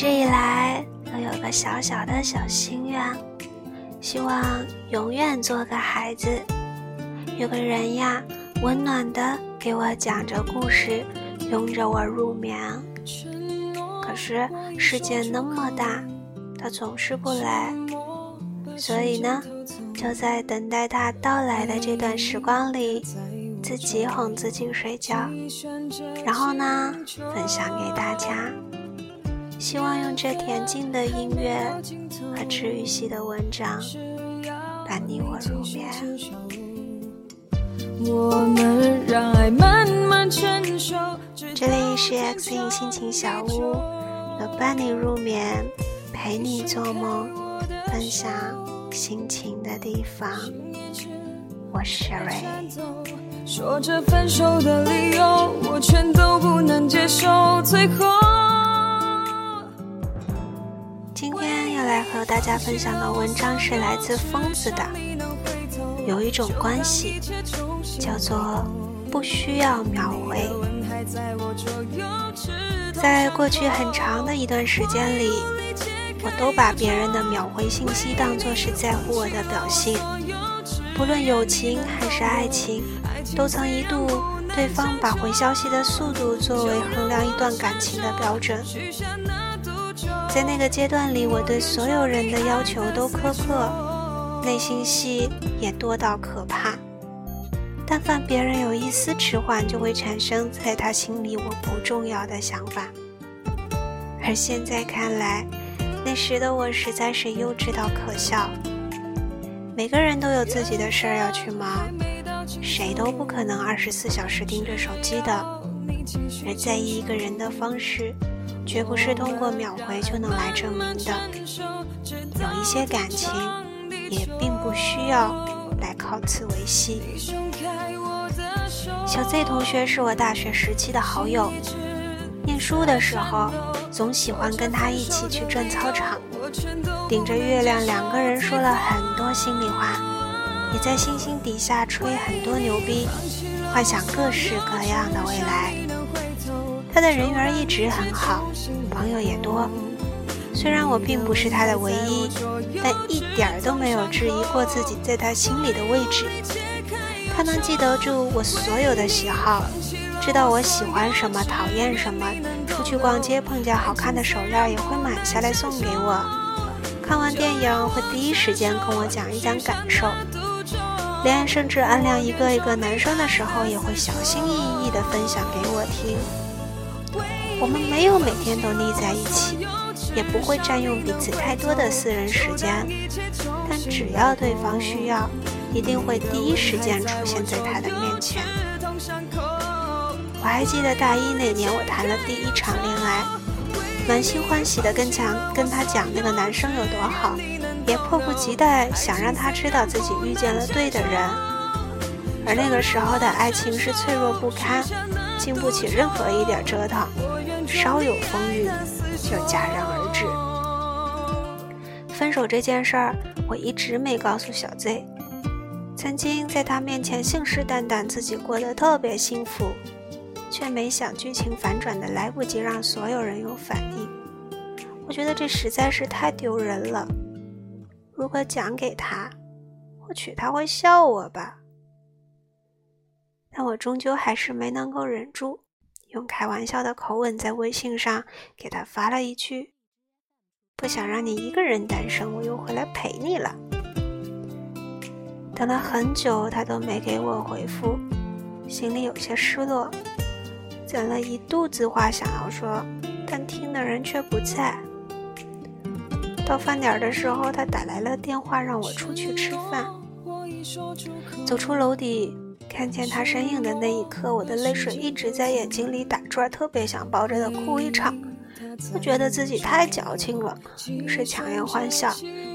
一直以来都有个小小的小心愿，希望永远做个孩子，有个人呀，温暖的给我讲着故事，拥着我入眠。可是世界那么大，他总是不来，所以呢，就在等待他到来的这段时光里，自己哄自己睡觉，然后呢，分享给大家。希望用这恬静的音乐和治愈系的文章，伴你我入眠。这里是 X 音心情小屋，有伴你入眠、陪你做梦、分享心情的地方。我是 Sherry。说着分手的理由，我全都不能接受。最后。大家分享的文章是来自疯子的。有一种关系叫做不需要秒回。在过去很长的一段时间里，我都把别人的秒回信息当作是在乎我的表现。不论友情还是爱情，都曾一度对方把回消息的速度作为衡量一段感情的标准。在那个阶段里，我对所有人的要求都苛刻，内心戏也多到可怕。但凡别人有一丝迟缓，就会产生在他心里我不重要的想法。而现在看来，那时的我实在是幼稚到可笑。每个人都有自己的事儿要去忙，谁都不可能二十四小时盯着手机的。而在意一个人的方式。绝不是通过秒回就能来证明的，有一些感情也并不需要来靠此维系。小 Z 同学是我大学时期的好友，念书的时候总喜欢跟他一起去转操场，顶着月亮两个人说了很多心里话，也在星星底下吹很多牛逼，幻想各式各样的未来。他的人缘一直很好，朋友也多。虽然我并不是他的唯一，但一点儿都没有质疑过自己在他心里的位置。他能记得住我所有的喜好，知道我喜欢什么、讨厌什么。出去逛街碰见好看的手链，也会买下来送给我。看完电影会第一时间跟我讲一讲感受。连甚至暗恋一个一个男生的时候，也会小心翼翼地分享给我听。我们没有每天都腻在一起，也不会占用彼此太多的私人时间，但只要对方需要，一定会第一时间出现在他的面前。我还记得大一那年，我谈了第一场恋爱，满心欢喜的跟讲跟他讲那个男生有多好，也迫不及待想让他知道自己遇见了对的人。而那个时候的爱情是脆弱不堪，经不起任何一点折腾。稍有风雨就戛然而止。分手这件事儿，我一直没告诉小 Z。曾经在他面前信誓旦旦自己过得特别幸福，却没想剧情反转的来不及让所有人有反应。我觉得这实在是太丢人了。如果讲给他，或许他会笑我吧。但我终究还是没能够忍住。用开玩笑的口吻在微信上给他发了一句：“不想让你一个人单身，我又回来陪你了。”等了很久，他都没给我回复，心里有些失落，攒了一肚子话想要说，但听的人却不在。到饭点的时候，他打来了电话，让我出去吃饭。走出楼底。看见他身影的那一刻，我的泪水一直在眼睛里打转，特别想抱着他哭一场。我觉得自己太矫情了，于是强颜欢笑，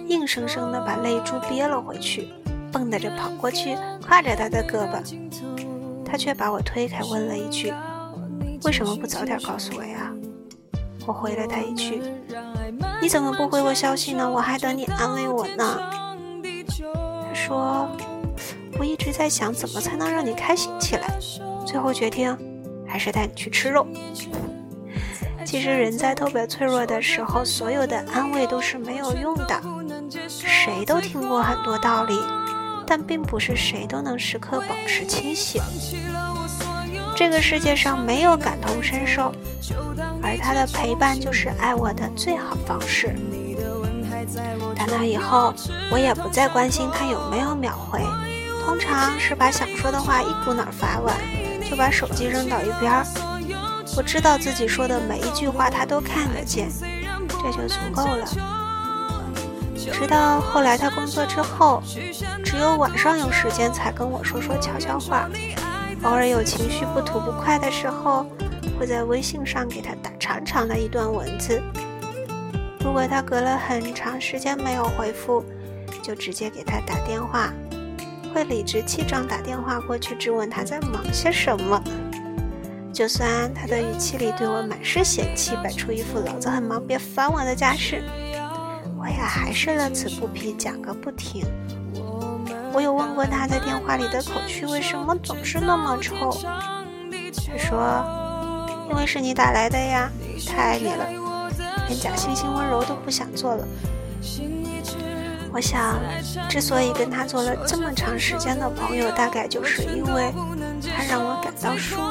硬生生的把泪珠憋了回去，蹦跶着跑过去，挎着他的胳膊。他却把我推开，问了一句：“为什么不早点告诉我呀？”我回了他一句：“你怎么不回我消息呢？我还等你安慰我呢。”他说。我一直在想，怎么才能让你开心起来？最后决定，还是带你去吃肉。其实人在特别脆弱的时候，所有的安慰都是没有用的。谁都听过很多道理，但并不是谁都能时刻保持清醒。这个世界上没有感同身受，而他的陪伴就是爱我的最好方式。打那以后，我也不再关心他有没有秒回，通常是把想说的话一股脑发完，就把手机扔到一边儿。我知道自己说的每一句话他都看得见，这就足够了。直到后来他工作之后，只有晚上有时间才跟我说说悄悄话，偶尔有情绪不吐不快的时候，会在微信上给他打长长的一段文字。如果他隔了很长时间没有回复，就直接给他打电话，会理直气壮打电话过去质问他在忙些什么。就算他的语气里对我满是嫌弃，摆出一副老子很忙别烦我的架势，我也还是乐此不疲讲个不停。我有问过他在电话里的口气为什么总是那么臭，他说：“因为是你打来的呀，太爱你了。”连假惺惺温柔都不想做了。我想，之所以跟他做了这么长时间的朋友，大概就是因为他让我感到舒服。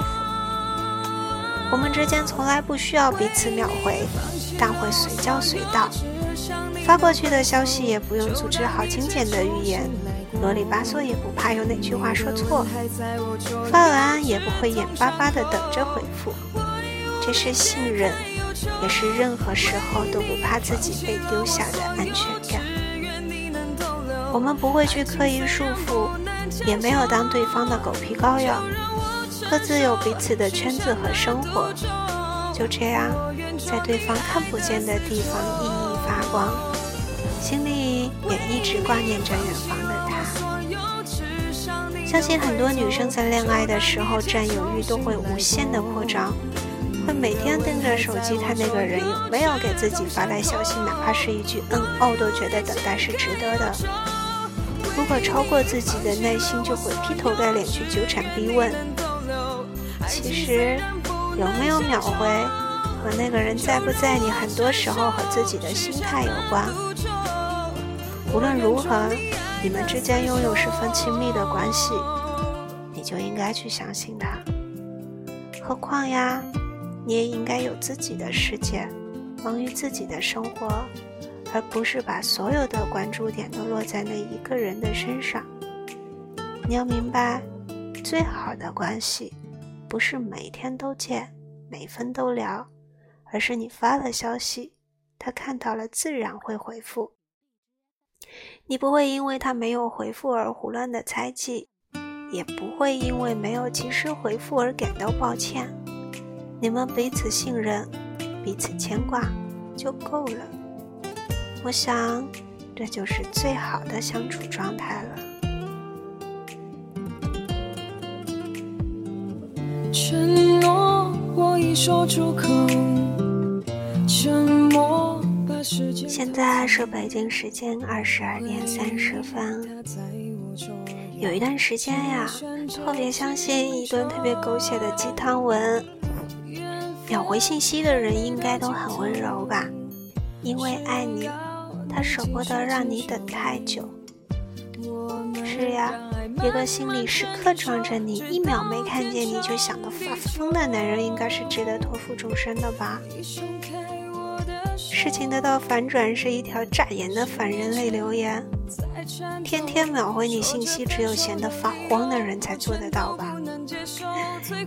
我们之间从来不需要彼此秒回，但会随叫随到。发过去的消息也不用组织好精简的语言，啰里吧嗦也不怕有哪句话说错。发完也不会眼巴巴的等着回复，这是信任。也是任何时候都不怕自己被丢下的安全感。我们不会去刻意束缚，也没有当对方的狗皮膏药，各自有彼此的圈子和生活。就这样，在对方看不见的地方熠熠发光，心里也一直挂念着远方的他。相信很多女生在恋爱的时候，占有欲都会无限的扩张。会每天盯着手机看那个人有没有给自己发来消息，哪怕是一句“嗯哦”，都觉得等待是值得的。如果超过自己的耐心，就会劈头盖脸去纠缠逼问。其实，有没有秒回和那个人在不在你，很多时候和自己的心态有关。无论如何，你们之间拥有十分亲密的关系，你就应该去相信他。何况呀。你也应该有自己的世界，忙于自己的生活，而不是把所有的关注点都落在那一个人的身上。你要明白，最好的关系，不是每天都见，每分都聊，而是你发了消息，他看到了自然会回复。你不会因为他没有回复而胡乱的猜忌，也不会因为没有及时回复而感到抱歉。你们彼此信任，彼此牵挂，就够了。我想，这就是最好的相处状态了。承诺我已说出口，沉默把时间。现在是北京时间二十二点三十分。有一段时间呀，特别相信一段特别狗血的鸡汤文。秒回信息的人应该都很温柔吧？因为爱你，他舍不得让你等太久。是呀，一个心里时刻装着你，一秒没看见你就想得发疯的男人，应该是值得托付终身的吧？事情得到反转是一条炸眼的反人类留言。天天秒回你信息，只有闲得发慌的人才做得到吧？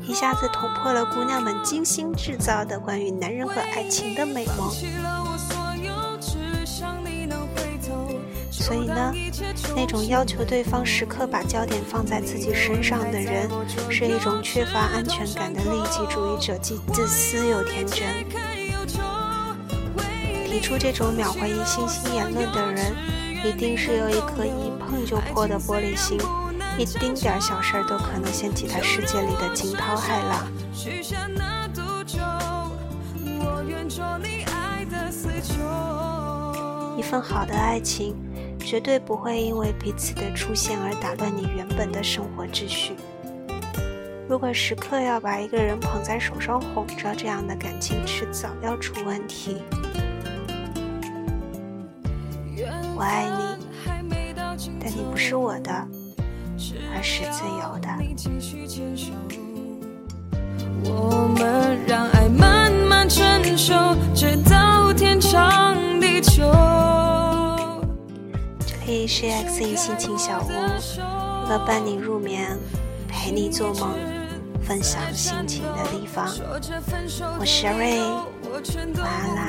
一下子捅破了姑娘们精心制造的关于男人和爱情的美梦。所以呢，那种要求对方时刻把焦点放在自己身上的人，是一种缺乏安全感的利己主义者，既自私又天真。提出这种秒回一信息言论的人。一定是有一颗一碰就破的玻璃心，一丁点小事儿都可能掀起他世界里的惊涛骇浪。一份好的爱情，绝对不会因为彼此的出现而打乱你原本的生活秩序。如果时刻要把一个人捧在手上哄着，这样的感情迟早要出问题。我爱你，但你不是我的，而是自由的。我们让爱是 X E 心情小屋，一个伴你入眠、陪你做梦。分享心情的地方，我是瑞，晚安啦。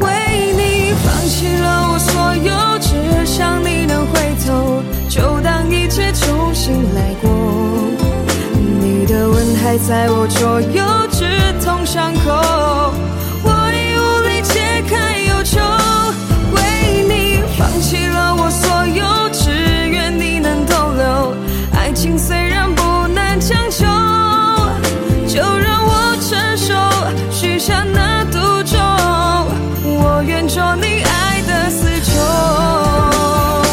为你放弃了我所有，只想你能回头，就当一切重新来过。你的吻还在我左右，止痛伤口，